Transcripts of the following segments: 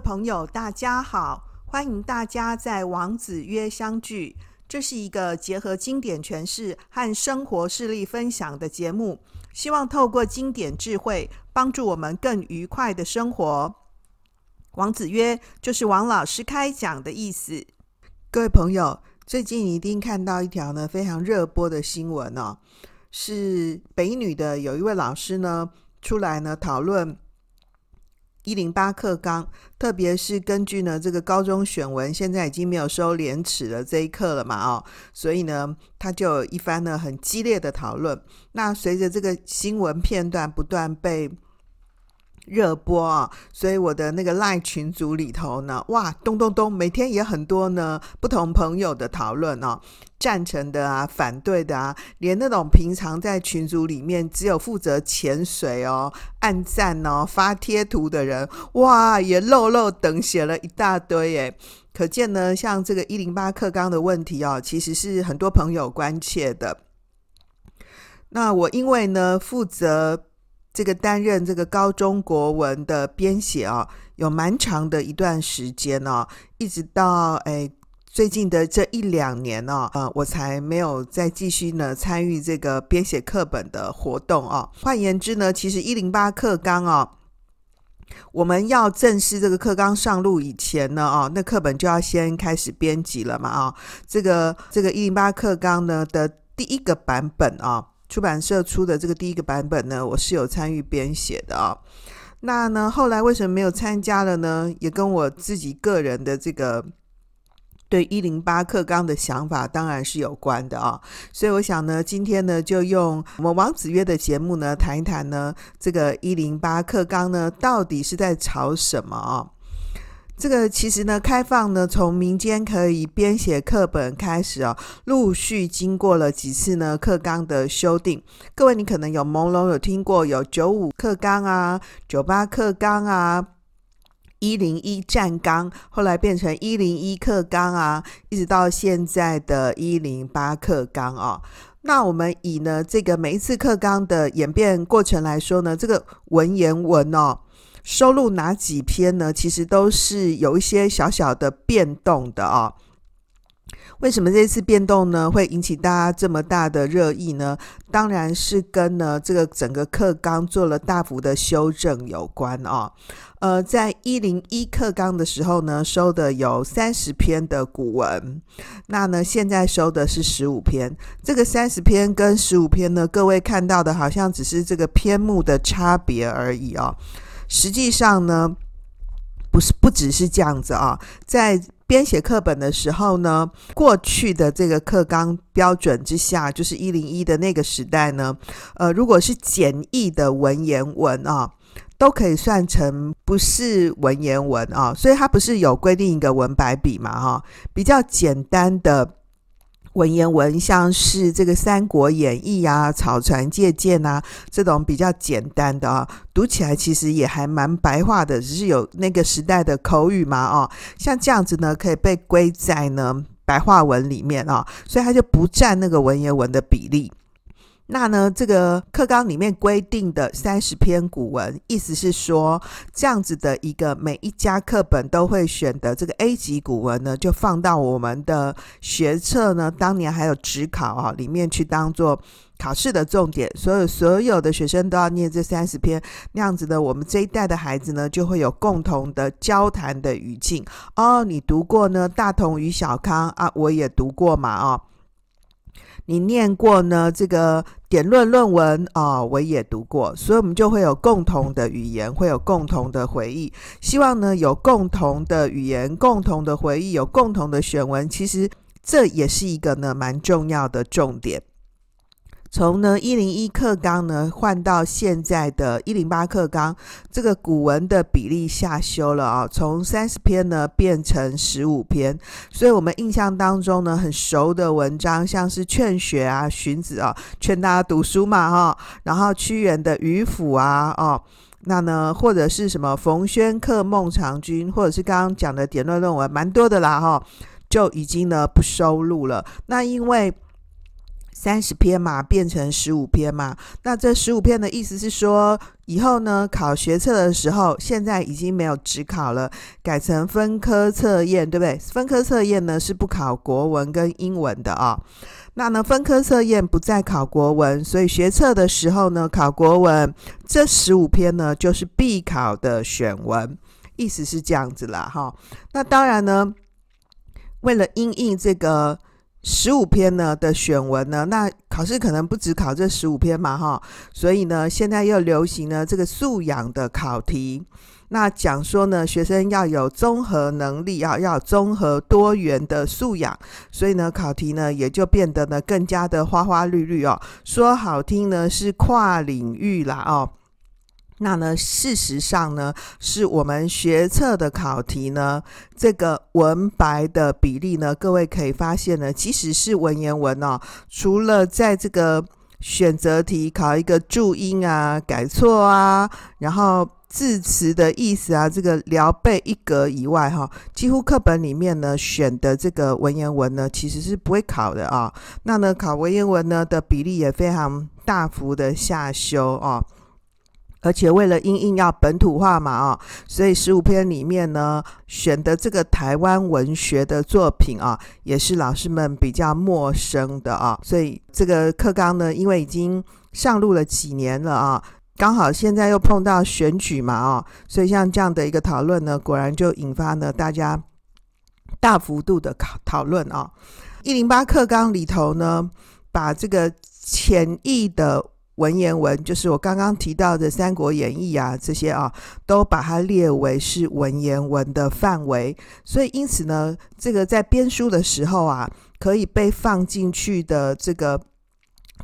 朋友，大家好！欢迎大家在王子约相聚。这是一个结合经典诠释和生活事例分享的节目，希望透过经典智慧，帮助我们更愉快的生活。王子约就是王老师开讲的意思。各位朋友，最近一定看到一条呢非常热播的新闻哦，是北女的有一位老师呢出来呢讨论。一零八课纲，特别是根据呢这个高中选文，现在已经没有收廉耻的这一课了嘛，哦，所以呢，他就有一番呢很激烈的讨论。那随着这个新闻片段不断被热播啊，所以我的那个赖群组里头呢，哇，咚咚咚，每天也很多呢不同朋友的讨论哦。赞成的啊，反对的啊，连那种平常在群组里面只有负责潜水哦、按赞哦、发贴图的人，哇，也漏漏等写了一大堆耶。可见呢，像这个一零八课纲的问题哦，其实是很多朋友关切的。那我因为呢，负责这个担任这个高中国文的编写哦，有蛮长的一段时间哦，一直到诶。最近的这一两年、哦，呃，我才没有再继续呢参与这个编写课本的活动哦。换言之呢，其实一零八课纲哦，我们要正式这个课纲上路以前呢，哦，那课本就要先开始编辑了嘛，啊、哦，这个这个一零八课纲呢的第一个版本啊、哦，出版社出的这个第一个版本呢，我是有参与编写的啊、哦。那呢，后来为什么没有参加了呢？也跟我自己个人的这个。对一零八课纲的想法当然是有关的啊、哦，所以我想呢，今天呢就用我们王子约的节目呢谈一谈呢，这个一零八课纲呢到底是在吵什么啊、这个其实呢，开放呢从民间可以编写课本开始啊、哦，陆续经过了几次呢课纲的修订。各位你可能有朦胧有听过有九五课纲啊，九八课纲啊。一零一战纲，后来变成一零一课纲啊，一直到现在的一零八课纲啊。那我们以呢这个每一次课纲的演变过程来说呢，这个文言文哦，收录哪几篇呢？其实都是有一些小小的变动的啊。为什么这次变动呢会引起大家这么大的热议呢？当然是跟呢这个整个课纲做了大幅的修正有关啊。呃，在一零一课纲的时候呢，收的有三十篇的古文，那呢现在收的是十五篇。这个三十篇跟十五篇呢，各位看到的好像只是这个篇目的差别而已哦。实际上呢，不是不只是这样子啊，在。编写课本的时候呢，过去的这个课纲标准之下，就是一零一的那个时代呢，呃，如果是简易的文言文啊，都可以算成不是文言文啊，所以它不是有规定一个文白笔嘛，哈，比较简单的。文言文像是这个《三国演义》啊，《草船借箭》啊，这种比较简单的啊，读起来其实也还蛮白话的，只是有那个时代的口语嘛，哦，像这样子呢，可以被归在呢白话文里面啊，所以它就不占那个文言文的比例。那呢，这个课纲里面规定的三十篇古文，意思是说，这样子的一个每一家课本都会选的这个 A 级古文呢，就放到我们的学测呢，当年还有指考啊里面去当做考试的重点，所有所有的学生都要念这三十篇，那样子的，我们这一代的孩子呢，就会有共同的交谈的语境。哦，你读过呢，大同与小康啊，我也读过嘛，哦。你念过呢？这个点论论文啊、哦，我也读过，所以我们就会有共同的语言，会有共同的回忆。希望呢，有共同的语言、共同的回忆、有共同的选文，其实这也是一个呢蛮重要的重点。从呢一零一课纲呢换到现在的一零八课纲，这个古文的比例下修了啊，从三十篇呢变成十五篇。所以我们印象当中呢很熟的文章，像是《劝学》啊、荀子啊，劝大家读书嘛哈。然后屈原的《渔父》啊，哦，那呢或者是什么冯諼客孟尝君，或者是刚刚讲的典论论文，蛮多的啦哈，就已经呢不收录了。那因为三十篇嘛，变成十五篇嘛。那这十五篇的意思是说，以后呢考学测的时候，现在已经没有只考了，改成分科测验，对不对？分科测验呢是不考国文跟英文的啊、哦。那呢分科测验不再考国文，所以学测的时候呢考国文，这十五篇呢就是必考的选文，意思是这样子啦哈。那当然呢，为了因应这个。十五篇呢的选文呢，那考试可能不只考这十五篇嘛，哈，所以呢，现在又流行呢这个素养的考题，那讲说呢，学生要有综合能力啊，要综合多元的素养，所以呢，考题呢也就变得呢更加的花花绿绿哦，说好听呢是跨领域啦哦。那呢，事实上呢，是我们学测的考题呢，这个文白的比例呢，各位可以发现呢，即使是文言文哦，除了在这个选择题考一个注音啊、改错啊，然后字词的意思啊，这个聊备一格以外，哈，几乎课本里面呢选的这个文言文呢，其实是不会考的啊。那呢，考文言文呢的比例也非常大幅的下修哦。而且为了因应要本土化嘛，啊，所以十五篇里面呢，选的这个台湾文学的作品啊，也是老师们比较陌生的啊。所以这个课纲呢，因为已经上路了几年了啊，刚好现在又碰到选举嘛，啊，所以像这样的一个讨论呢，果然就引发了大家大幅度的讨讨论啊。一零八课纲里头呢，把这个潜意的。文言文就是我刚刚提到的《三国演义》啊，这些啊，都把它列为是文言文的范围。所以因此呢，这个在编书的时候啊，可以被放进去的这个，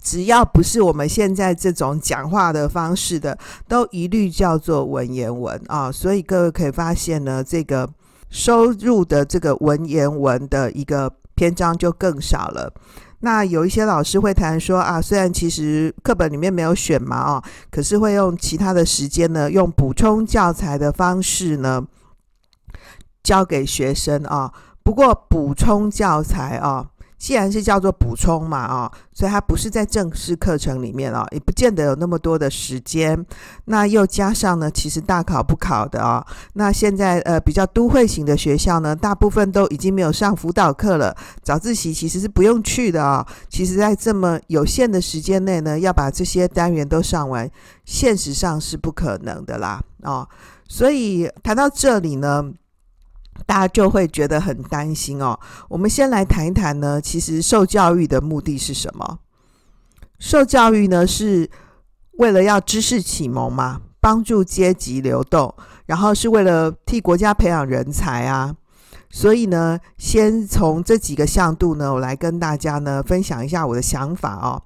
只要不是我们现在这种讲话的方式的，都一律叫做文言文啊。所以各位可以发现呢，这个收入的这个文言文的一个篇章就更少了。那有一些老师会谈说啊，虽然其实课本里面没有选嘛，哦，可是会用其他的时间呢，用补充教材的方式呢，教给学生啊。不过补充教材啊。既然是叫做补充嘛，啊，所以它不是在正式课程里面啊，也不见得有那么多的时间。那又加上呢，其实大考不考的哦。那现在呃比较都会型的学校呢，大部分都已经没有上辅导课了，早自习其实是不用去的哦。其实，在这么有限的时间内呢，要把这些单元都上完，现实上是不可能的啦，哦。所以谈到这里呢。大家就会觉得很担心哦。我们先来谈一谈呢，其实受教育的目的是什么？受教育呢，是为了要知识启蒙嘛，帮助阶级流动，然后是为了替国家培养人才啊。所以呢，先从这几个向度呢，我来跟大家呢分享一下我的想法哦。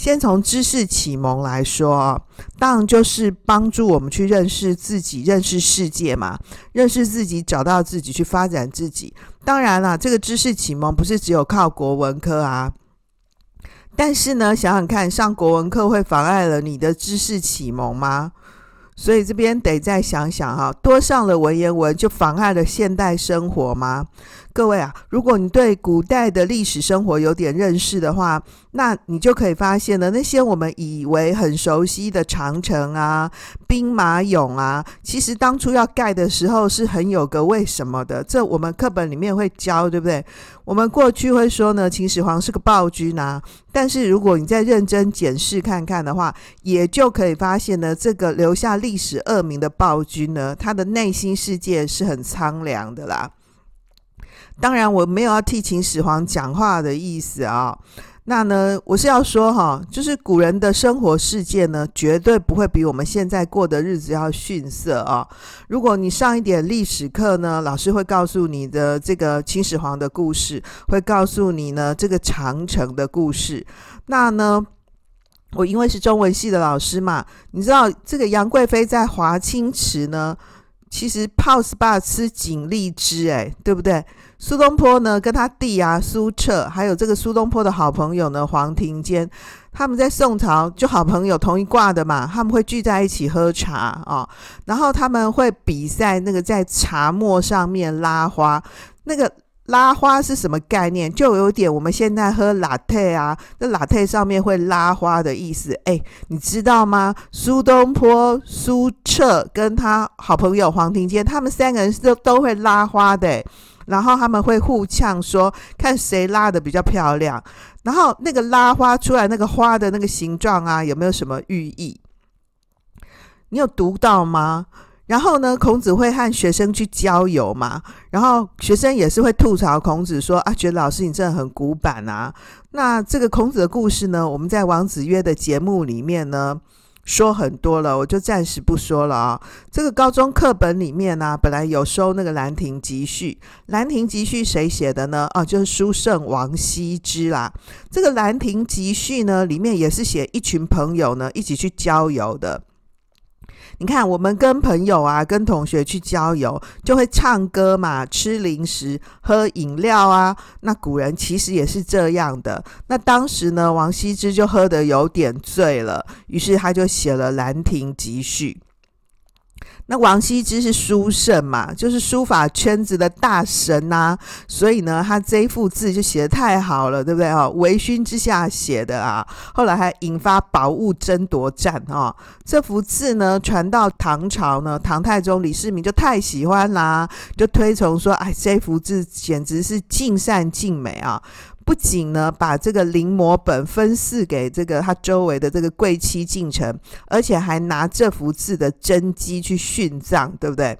先从知识启蒙来说，当然就是帮助我们去认识自己、认识世界嘛，认识自己、找到自己、去发展自己。当然啦，这个知识启蒙不是只有靠国文科啊。但是呢，想想看，上国文课会妨碍了你的知识启蒙吗？所以这边得再想想哈，多上了文言文就妨碍了现代生活吗？各位啊，如果你对古代的历史生活有点认识的话，那你就可以发现了，那些我们以为很熟悉的长城啊、兵马俑啊，其实当初要盖的时候是很有个为什么的。这我们课本里面会教，对不对？我们过去会说呢，秦始皇是个暴君啊，但是如果你再认真检视看看的话，也就可以发现呢，这个留下历史恶名的暴君呢，他的内心世界是很苍凉的啦。当然，我没有要替秦始皇讲话的意思啊。那呢，我是要说哈，就是古人的生活世界呢，绝对不会比我们现在过的日子要逊色啊。如果你上一点历史课呢，老师会告诉你的这个秦始皇的故事，会告诉你呢这个长城的故事。那呢，我因为是中文系的老师嘛，你知道这个杨贵妃在华清池呢，其实泡 SPA 吃锦荔枝，诶，对不对？苏东坡呢，跟他弟啊苏辙，还有这个苏东坡的好朋友呢黄庭坚，他们在宋朝就好朋友同一挂的嘛，他们会聚在一起喝茶啊、哦，然后他们会比赛那个在茶末上面拉花，那个拉花是什么概念？就有点我们现在喝 latte 啊，那 latte 上面会拉花的意思。哎，你知道吗？苏东坡、苏辙跟他好朋友黄庭坚，他们三个人都都会拉花的。然后他们会互呛说，看谁拉的比较漂亮。然后那个拉花出来那个花的那个形状啊，有没有什么寓意？你有读到吗？然后呢，孔子会和学生去郊游嘛，然后学生也是会吐槽孔子说啊，觉得老师你真的很古板啊。那这个孔子的故事呢，我们在王子曰的节目里面呢说很多了，我就暂时不说了啊。这个高中课本里面呢、本来有收那个《兰亭集序》，《兰亭集序》谁写的呢？啊，就是书圣王羲之啦。这个《兰亭集序》呢，里面也是写一群朋友呢一起去郊游的。你看，我们跟朋友啊，跟同学去郊游，就会唱歌嘛，吃零食，喝饮料啊。那古人其实也是这样的。那当时呢，王羲之就喝得有点醉了，于是他就写了《兰亭集序》。那王羲之是书圣嘛，就是书法圈子的大神呐、啊，所以呢，他这一幅字就写得太好了，对不对啊？微醺之下写的啊，后来还引发宝物争夺战啊。这幅字呢，传到唐朝呢，唐太宗李世民就太喜欢啦，就推崇说，哎，这幅字简直是尽善尽美啊。不仅呢，把这个临摹本分赐给这个他周围的这个贵戚进城，而且还拿这幅字的真迹去殉葬，对不对？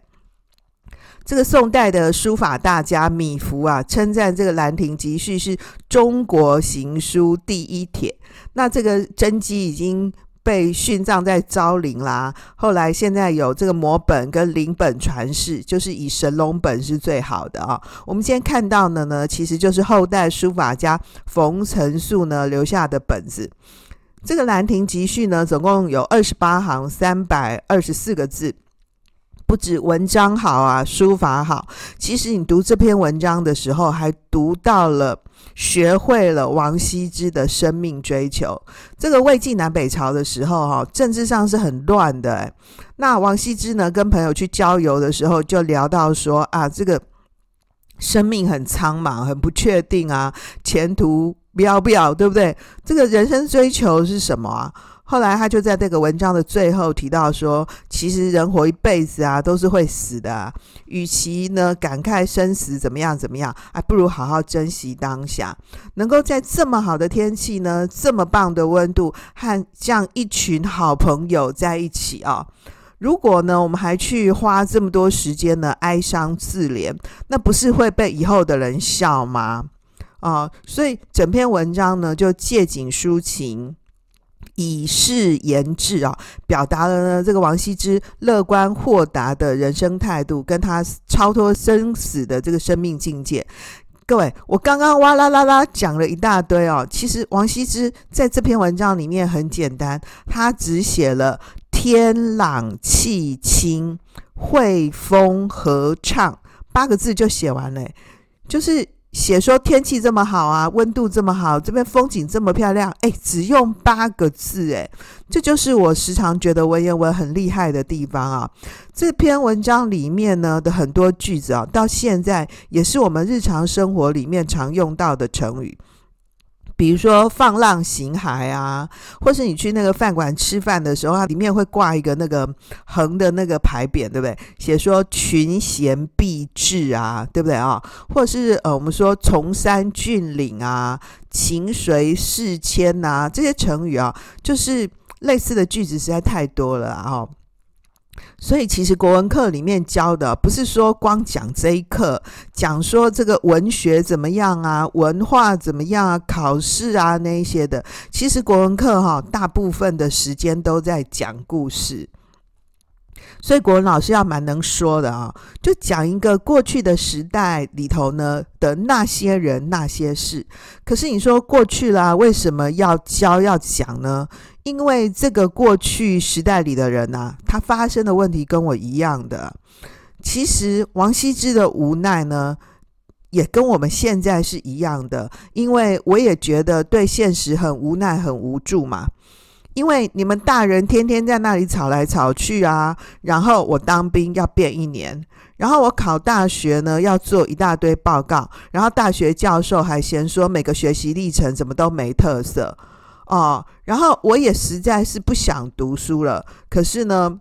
这个宋代的书法大家米芾啊，称赞这个《兰亭集序》是中国行书第一帖。那这个真迹已经。被殉葬在昭陵啦。后来现在有这个摹本跟临本传世，就是以神龙本是最好的啊。我们今天看到的呢，其实就是后代书法家冯承素呢留下的本子。这个《兰亭集序》呢，总共有二十八行，三百二十四个字。不止文章好啊，书法好。其实你读这篇文章的时候，还读到了、学会了王羲之的生命追求。这个魏晋南北朝的时候，哈，政治上是很乱的。那王羲之呢，跟朋友去郊游的时候，就聊到说啊，这个生命很苍茫，很不确定啊，前途渺渺，对不对？这个人生追求是什么啊？后来他就在这个文章的最后提到说，其实人活一辈子啊，都是会死的。与其呢感慨生死怎么样怎么样，还不如好好珍惜当下。能够在这么好的天气呢，这么棒的温度，和这样一群好朋友在一起啊。如果呢，我们还去花这么多时间呢，哀伤自怜，那不是会被以后的人笑吗？啊，所以整篇文章呢，就借景抒情。以示言志啊，表达了呢这个王羲之乐观豁达的人生态度，跟他超脱生死的这个生命境界。各位，我刚刚哇啦啦啦讲了一大堆哦，其实王羲之在这篇文章里面很简单，他只写了天朗气清，惠风和畅八个字就写完了，就是。写说天气这么好啊，温度这么好，这边风景这么漂亮，哎，只用八个字，哎，这就是我时常觉得文言文很厉害的地方啊。这篇文章里面呢的很多句子啊，到现在也是我们日常生活里面常用到的成语。比如说放浪形骸啊，或是你去那个饭馆吃饭的时候，它里面会挂一个那个横的那个牌匾，对不对？写说群贤毕至啊，对不对啊？或是呃，我们说崇山峻岭啊，情随事迁呐，这些成语啊，就是类似的句子实在太多了啊。所以，其实国文课里面教的不是说光讲这一课，讲说这个文学怎么样啊，文化怎么样啊，考试啊那一些的。其实国文课哈，大部分的时间都在讲故事。所以国文老师要蛮能说的啊，就讲一个过去的时代里头呢的那些人那些事。可是你说过去啦，为什么要教要讲呢？因为这个过去时代里的人啊，他发生的问题跟我一样的。其实王羲之的无奈呢，也跟我们现在是一样的。因为我也觉得对现实很无奈、很无助嘛。因为你们大人天天在那里吵来吵去啊，然后我当兵要变一年，然后我考大学呢，要做一大堆报告，然后大学教授还嫌说每个学习历程怎么都没特色哦。然后我也实在是不想读书了，可是呢，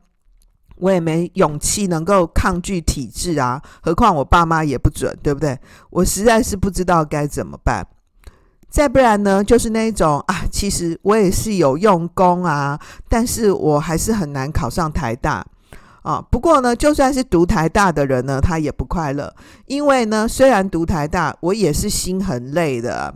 我也没勇气能够抗拒体制啊。何况我爸妈也不准，对不对？我实在是不知道该怎么办。再不然呢，就是那种啊，其实我也是有用功啊，但是我还是很难考上台大。啊，不过呢，就算是读台大的人呢，他也不快乐，因为呢，虽然读台大，我也是心很累的，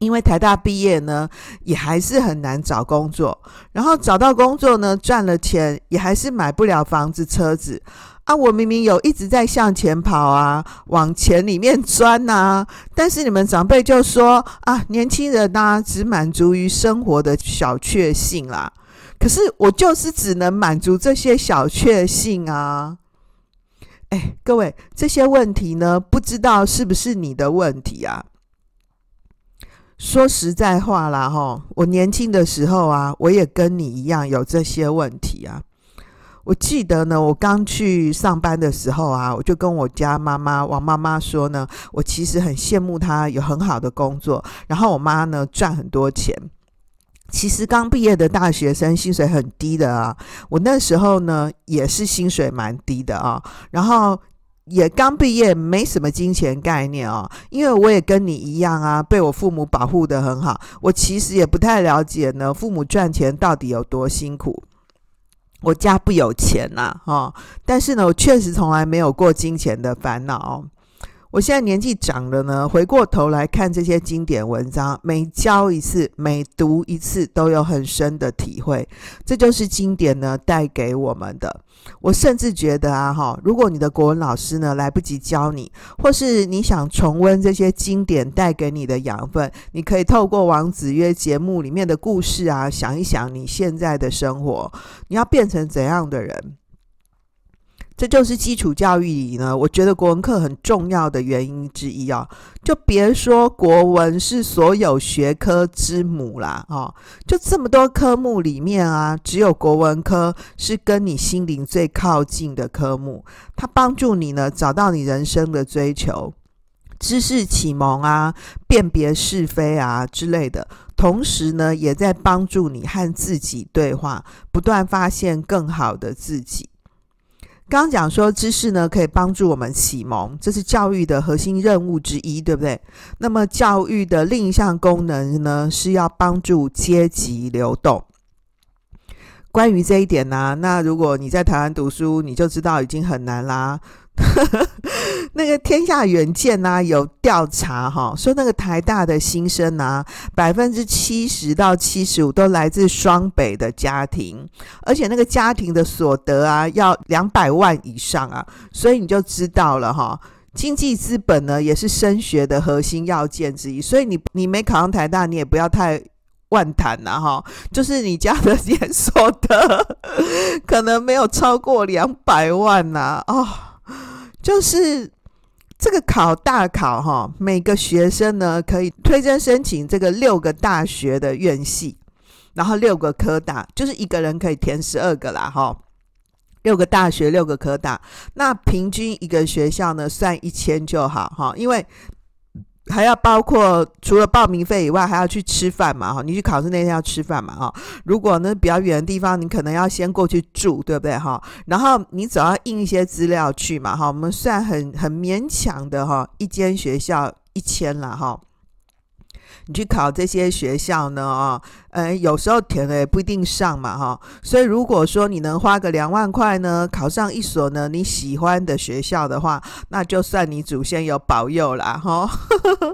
因为台大毕业呢，也还是很难找工作，然后找到工作呢，赚了钱也还是买不了房子、车子啊。我明明有一直在向前跑啊，往钱里面钻呐，但是你们长辈就说啊，年轻人呐，只满足于生活的小确幸啦。可是我就是只能满足这些小确幸啊！哎，各位，这些问题呢，不知道是不是你的问题啊？说实在话啦，哈，我年轻的时候啊，我也跟你一样有这些问题啊。我记得呢，我刚去上班的时候啊，我就跟我家妈妈王妈妈说呢，我其实很羡慕她有很好的工作，然后我妈呢赚很多钱。其实刚毕业的大学生薪水很低的啊，我那时候呢也是薪水蛮低的啊，然后也刚毕业，没什么金钱概念哦，因为我也跟你一样啊，被我父母保护的很好，我其实也不太了解呢，父母赚钱到底有多辛苦。我家不有钱呐，哦，但是呢，我确实从来没有过金钱的烦恼哦。我现在年纪长了呢，回过头来看这些经典文章，每教一次，每读一次，都有很深的体会。这就是经典呢带给我们的。我甚至觉得啊，哈，如果你的国文老师呢来不及教你，或是你想重温这些经典带给你的养分，你可以透过王子曰节目里面的故事啊，想一想你现在的生活，你要变成怎样的人。这就是基础教育里呢，我觉得国文课很重要的原因之一啊。就别说国文是所有学科之母啦，哦，就这么多科目里面啊，只有国文科是跟你心灵最靠近的科目。它帮助你呢找到你人生的追求、知识启蒙啊、辨别是非啊之类的，同时呢，也在帮助你和自己对话，不断发现更好的自己。刚讲说知识呢，可以帮助我们启蒙，这是教育的核心任务之一，对不对？那么教育的另一项功能呢，是要帮助阶级流动。关于这一点呢、那如果你在台湾读书，你就知道已经很难啦。那个天下远见呐，有调查哈，说那个台大的新生啊，百分之七十到七十五都来自双北的家庭，而且那个家庭的所得啊，要两百万以上啊，所以你就知道了哈，经济资本呢，也是升学的核心要件之一，所以你你没考上台大，你也不要太万谈了哈，就是你家的年所得可能没有超过两百万呐，哦。就是这个考大考哈，每个学生呢可以推荐申请这个六个大学的院系，然后六个科大，就是一个人可以填十二个啦哈。六个大学，六个科大，那平均一个学校呢算一千就好哈，因为。还要包括除了报名费以外，还要去吃饭嘛？哈，你去考试那天要吃饭嘛？哈，如果呢比较远的地方，你可能要先过去住，对不对？哈，然后你总要印一些资料去嘛？哈，我们算很很勉强的哈，一间学校一千了哈。你去考这些学校呢？啊，呃，有时候填了也不一定上嘛，哈。所以如果说你能花个两万块呢，考上一所呢你喜欢的学校的话，那就算你祖先有保佑啦，哈。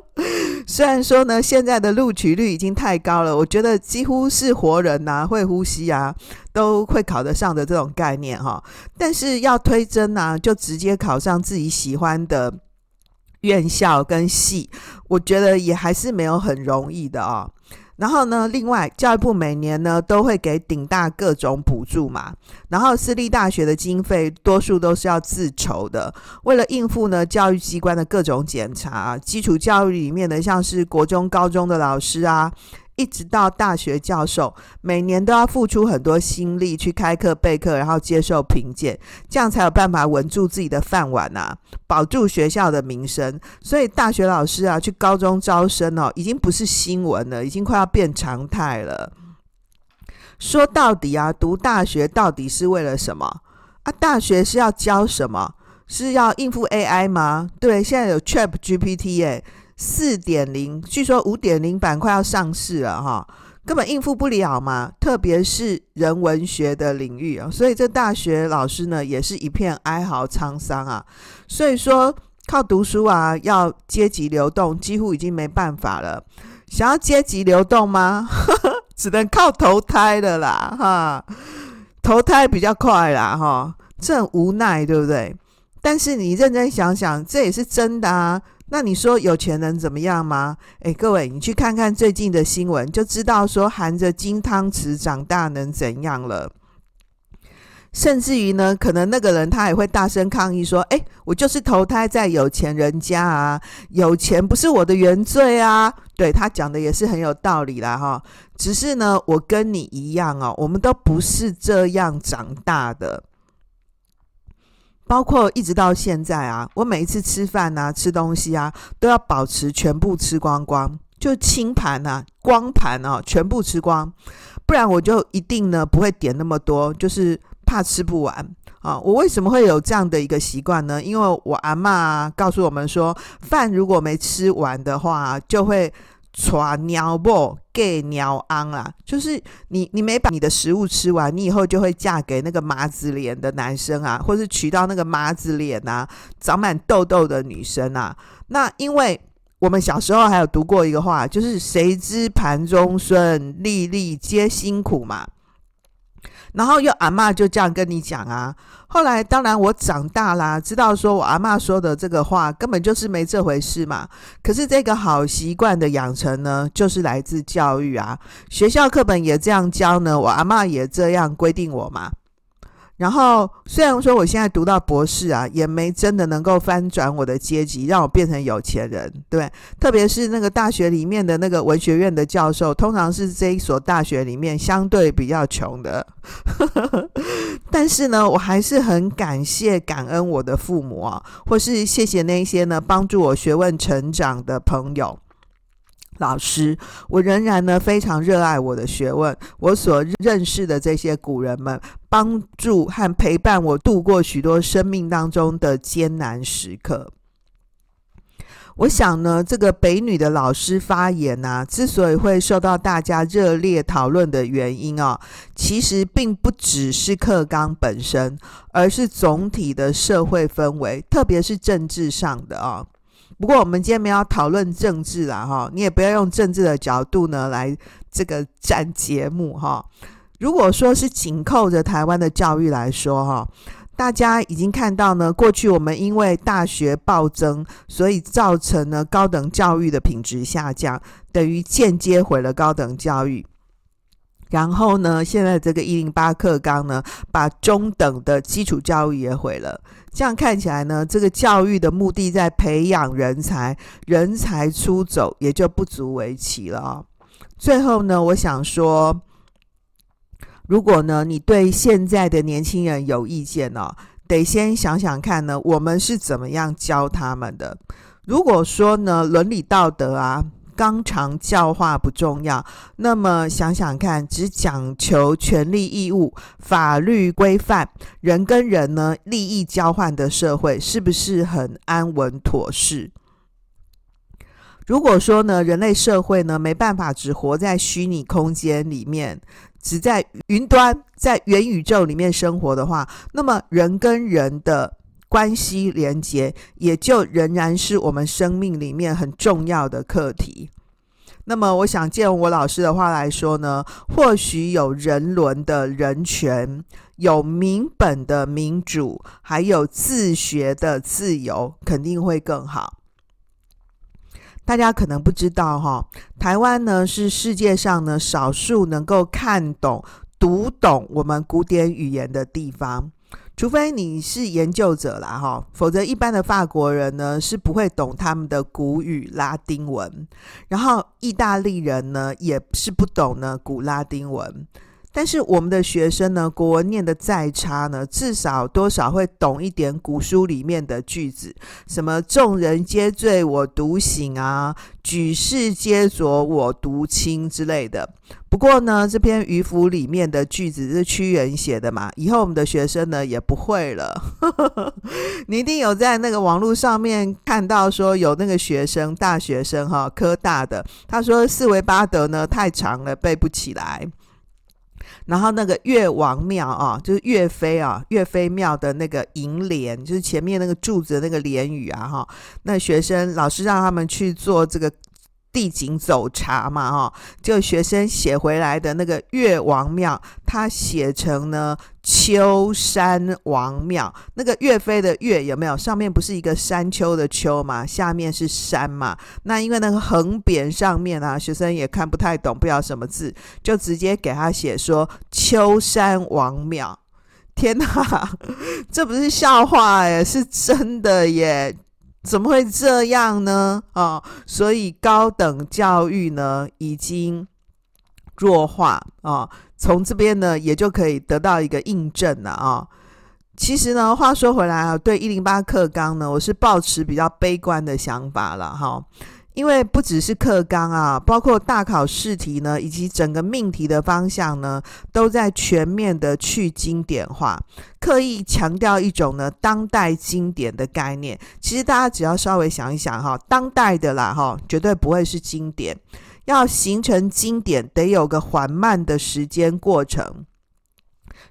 虽然说呢，现在的录取率已经太高了，我觉得几乎是活人呐，会呼吸啊，都会考得上的这种概念哈。但是要推甄呐，就直接考上自己喜欢的。院校跟系，我觉得也还是没有很容易的哦。然后呢，另外教育部每年呢都会给顶大各种补助嘛，然后私立大学的经费多数都是要自筹的。为了应付呢教育机关的各种检查，基础教育里面的像是国中、高中的老师啊。一直到大学教授，每年都要付出很多心力去开课备课，然后接受评鉴，这样才有办法稳住自己的饭碗、啊，保住学校的名声。所以大学老师啊，去高中招生哦，已经不是新闻了，已经快要变常态了。说到底啊，读大学到底是为了什么啊？大学是要教什么？是要应付 AI 吗？对，现在有 ChatGPT 耶。四点零，据说五点零版快要上市了哈，根本应付不了嘛。特别是人文学的领域啊，所以这大学老师呢也是一片哀嚎沧桑啊。所以说靠读书啊，要阶级流动，几乎已经没办法了。想要阶级流动吗？只能靠投胎的啦哈，投胎比较快啦哈，这很无奈对不对？但是你认真想想，这也是真的啊。那你说有钱人怎么样吗？诶，各位，你去看看最近的新闻，就知道说含着金汤匙长大能怎样了。甚至于呢，可能那个人他也会大声抗议说：“诶，我就是投胎在有钱人家啊，有钱不是我的原罪啊。”对他讲的也是很有道理啦，哈。只是呢，我跟你一样哦，我们都不是这样长大的。包括一直到现在啊，我每一次吃饭啊、吃东西啊，都要保持全部吃光光，就清盘啊、光盘啊，全部吃光，不然我就一定呢不会点那么多，就是怕吃不完啊。我为什么会有这样的一个习惯呢？因为我阿嬷告诉我们说，饭如果没吃完的话，就会。传尿布给鸟昂啊，就是你你没把你的食物吃完，你以后就会嫁给那个麻子脸的男生啊，或是娶到那个麻子脸啊、长满痘痘的女生啊。那因为我们小时候还有读过一个话，就是谁知盘中飧，粒粒皆辛苦嘛。然后又阿妈就这样跟你讲啊。后来当然我长大啦，知道说我阿妈说的这个话根本就是没这回事嘛。可是这个好习惯的养成呢，就是来自教育啊。学校课本也这样教呢，我阿妈也这样规定我嘛。然后虽然说我现在读到博士啊，也没真的能够翻转我的阶级，让我变成有钱人，对。特别是那个大学里面的那个文学院的教授，通常是这一所大学里面相对比较穷的。但是呢，我还是很感谢、感恩我的父母啊，或是谢谢那些呢帮助我学问成长的朋友。老师，我仍然呢非常热爱我的学问。我所认识的这些古人们，帮助和陪伴我度过许多生命当中的艰难时刻。我想呢，这个北女的老师发言啊，之所以会受到大家热烈讨论的原因啊，其实并不只是课纲本身，而是总体的社会氛围，特别是政治上的啊。不过我们今天没有讨论政治啦，哈，你也不要用政治的角度呢来这个占节目哈。如果说是紧扣着台湾的教育来说哈，大家已经看到呢，过去我们因为大学暴增，所以造成了高等教育的品质下降，等于间接毁了高等教育。然后呢，现在这个一零八课纲呢，把中等的基础教育也毁了。这样看起来呢，这个教育的目的在培养人才，人才出走也就不足为奇了啊。最后呢，我想说，如果呢你对现在的年轻人有意见呢，得先想想看呢，我们是怎么样教他们的。如果说呢，伦理道德啊。纲常教化不重要，那么想想看，只讲求权利义务、法律规范，人跟人呢利益交换的社会，是不是很安稳妥适？如果说呢，人类社会呢没办法只活在虚拟空间里面，只在云端、在元宇宙里面生活的话，那么人跟人的关系连接，也就仍然是我们生命里面很重要的课题。那么，我想借我老师的话来说呢，或许有人伦的人权，有民本的民主，还有自学的自由，肯定会更好。大家可能不知道哈，台湾呢是世界上呢少数能够看懂、读懂我们古典语言的地方。除非你是研究者啦，哈，否则一般的法国人呢是不会懂他们的古语拉丁文，然后意大利人呢也是不懂呢古拉丁文。但是我们的学生呢，国文念得再差呢，至少多少会懂一点古书里面的句子，什么“众人皆醉我独醒”啊，“举世皆浊我独清”之类的。不过呢，这篇渔父里面的句子是屈原写的嘛，以后我们的学生呢也不会了。你一定有在那个网络上面看到说有那个学生，大学生哈，科大的，他说四维八德呢太长了，背不起来。然后那个岳王庙啊，就是岳飞啊，岳飞庙的那个楹联，就是前面那个柱子的那个联语啊，哈，那学生老师让他们去做这个。地景走查嘛，哈，就学生写回来的那个岳王庙，他写成呢秋山王庙。那个岳飞的岳有没有？上面不是一个山丘的丘嘛，下面是山嘛。那因为那个横匾上面啊，学生也看不太懂，不晓什么字，就直接给他写说秋山王庙。天哪，这不是笑话耶，是真的耶！怎么会这样呢？啊、哦，所以高等教育呢已经弱化啊、哦，从这边呢也就可以得到一个印证了啊、其实呢，话说回来啊，对一零八课纲呢，我是抱持比较悲观的想法了哈。因为不只是课纲啊，包括大考试题呢，以及整个命题的方向呢，都在全面的去经典化，刻意强调一种呢当代经典的概念。其实大家只要稍微想一想哈，当代的啦哈，绝对不会是经典。要形成经典，得有个缓慢的时间过程。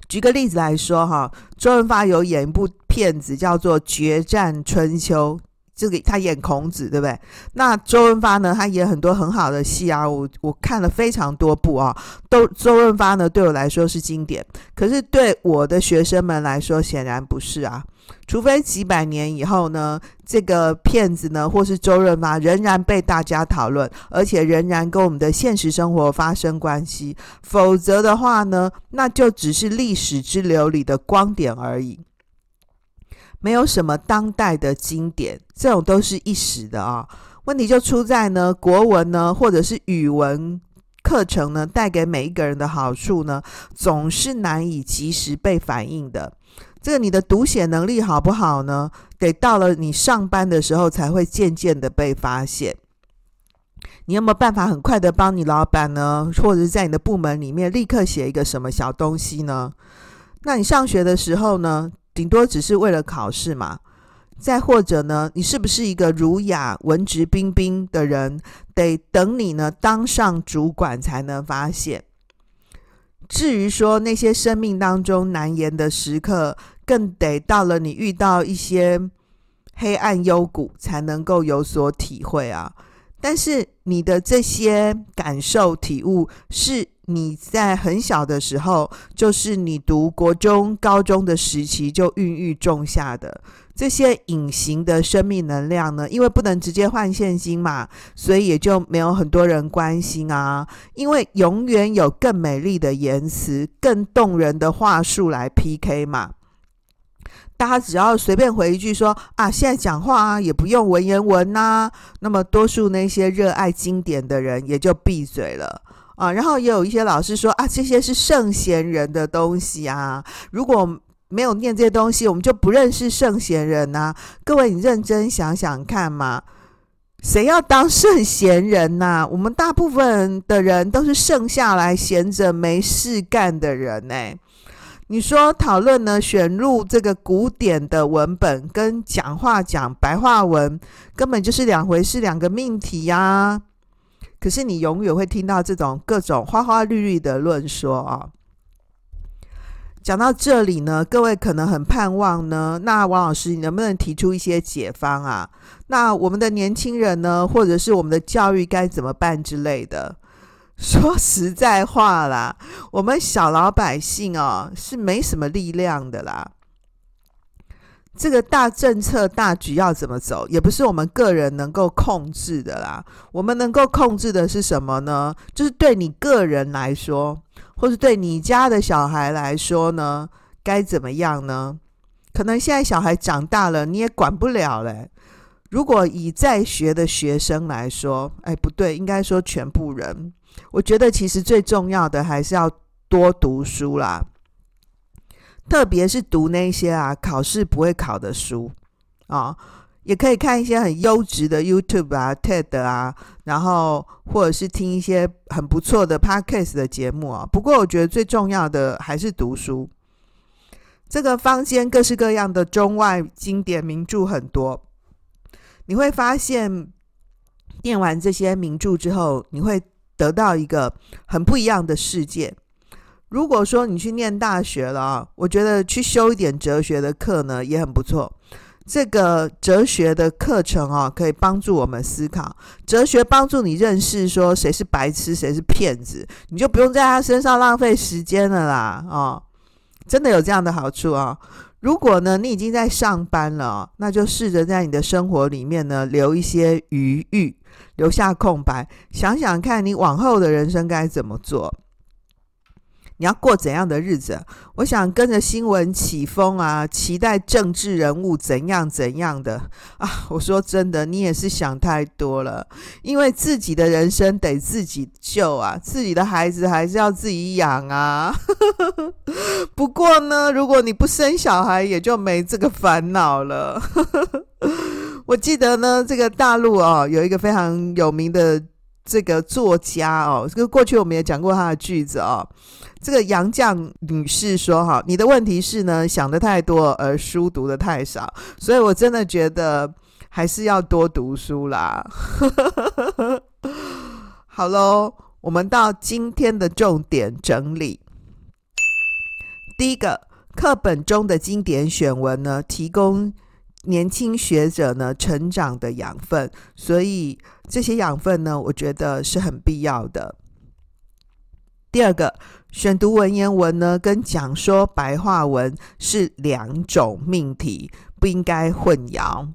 举个例子来说哈，周润发有演一部片子叫做《决战春秋》。这个他演孔子，对不对？那周润发呢？他演很多很好的戏啊，我我看了非常多部啊，都周润发呢对我来说是经典，可是对我的学生们来说显然不是啊。除非几百年以后呢，这个片子呢，或是周润发仍然被大家讨论，而且仍然跟我们的现实生活发生关系，否则的话呢，那就只是历史之流里的光点而已。没有什么当代的经典，这种都是一时的啊。问题就出在呢，国文呢，或者是语文课程呢，带给每一个人的好处呢，总是难以及时被反映的。这个你的读写能力好不好呢？得到了你上班的时候才会渐渐的被发现。你有没有办法很快的帮你老板呢，或者是在你的部门里面立刻写一个什么小东西呢？那你上学的时候呢？顶多只是为了考试嘛，再或者呢，你是不是一个儒雅、文质彬彬的人？得等你呢当上主管才能发现。至于说那些生命当中难言的时刻，更得到了你遇到一些黑暗幽谷，才能够有所体会啊。但是你的这些感受体悟是。你在很小的时候，就是你读国中、高中的时期就孕育种下的这些隐形的生命能量呢？因为不能直接换现金嘛，所以也就没有很多人关心啊。因为永远有更美丽的言辞、更动人的话术来 PK 嘛。大家只要随便回一句说啊，现在讲话啊也不用文言文呐、那么多数那些热爱经典的人也就闭嘴了。啊，然后也有一些老师说啊，这些是圣贤人的东西啊，如果没有念这些东西，我们就不认识圣贤人呐、各位，你认真想想看嘛，谁要当圣贤人呐、我们大部分的人都是剩下来闲着没事干的人呢。你说讨论呢，选入这个古典的文本跟讲话讲白话文，根本就是两回事，两个命题呀、啊。可是你永远会听到这种各种花花绿绿的论说啊。讲到这里呢，各位可能很盼望呢，那王老师你能不能提出一些解方啊？那我们的年轻人呢，或者是我们的教育该怎么办之类的？说实在话啦，我们小老百姓哦，是没什么力量的啦。这个大政策大局要怎么走，也不是我们个人能够控制的啦。我们能够控制的是什么呢？就是对你个人来说，或是对你家的小孩来说呢，该怎么样呢？可能现在小孩长大了，你也管不了了。如果以在学的学生来说，哎，不对，应该说全部人。我觉得其实最重要的还是要多读书啦，特别是读那些啊考试不会考的书啊，也可以看一些很优质的 YouTube 啊、TED 啊，然后或者是听一些很不错的 Podcast 的节目啊。不过我觉得最重要的还是读书。这个坊间各式各样的中外经典名著很多。你会发现，念完这些名著之后，你会得到一个很不一样的世界。如果说你去念大学了啊，我觉得去修一点哲学的课呢，也很不错。这个哲学的课程啊，可以帮助我们思考。哲学帮助你认识说谁是白痴，谁是骗子，你就不用在他身上浪费时间了啦。哦，真的有这样的好处啊。如果呢，你已经在上班了，那就试着在你的生活里面呢，留一些余裕，留下空白，想想看你往后的人生该怎么做。你要过怎样的日子？我想跟着新闻起风啊，期待政治人物怎样怎样的啊！我说真的，你也是想太多了，因为自己的人生得自己救啊，自己的孩子还是要自己养啊。不过呢，如果你不生小孩，也就没这个烦恼了。我记得呢，这个大陆哦，有一个非常有名的这个作家哦，这个过去我们也讲过他的句子哦。这个杨绛女士说：“哈，你的问题是呢，想得太多而书读得太少，所以我真的觉得还是要多读书啦。”好喽，我们到今天的重点整理。第一个，课本中的经典选文呢，提供年轻学者呢成长的养分，所以这些养分呢，我觉得是很必要的。第二个。选读文言文呢，跟讲说白话文是两种命题，不应该混淆。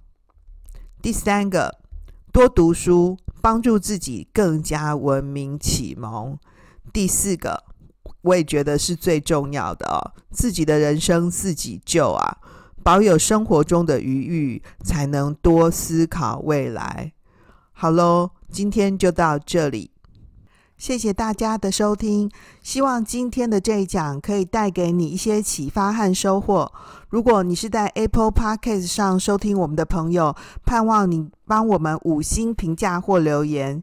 第三个，多读书，帮助自己更加文明启蒙。第四个，我也觉得是最重要的哦，自己的人生自己救啊，保有生活中的余裕，才能多思考未来。好喽，今天就到这里。谢谢大家的收听，希望今天的这一讲可以带给你一些启发和收获。如果你是在 Apple Podcast 上收听我们的朋友，盼望你帮我们五星评价或留言，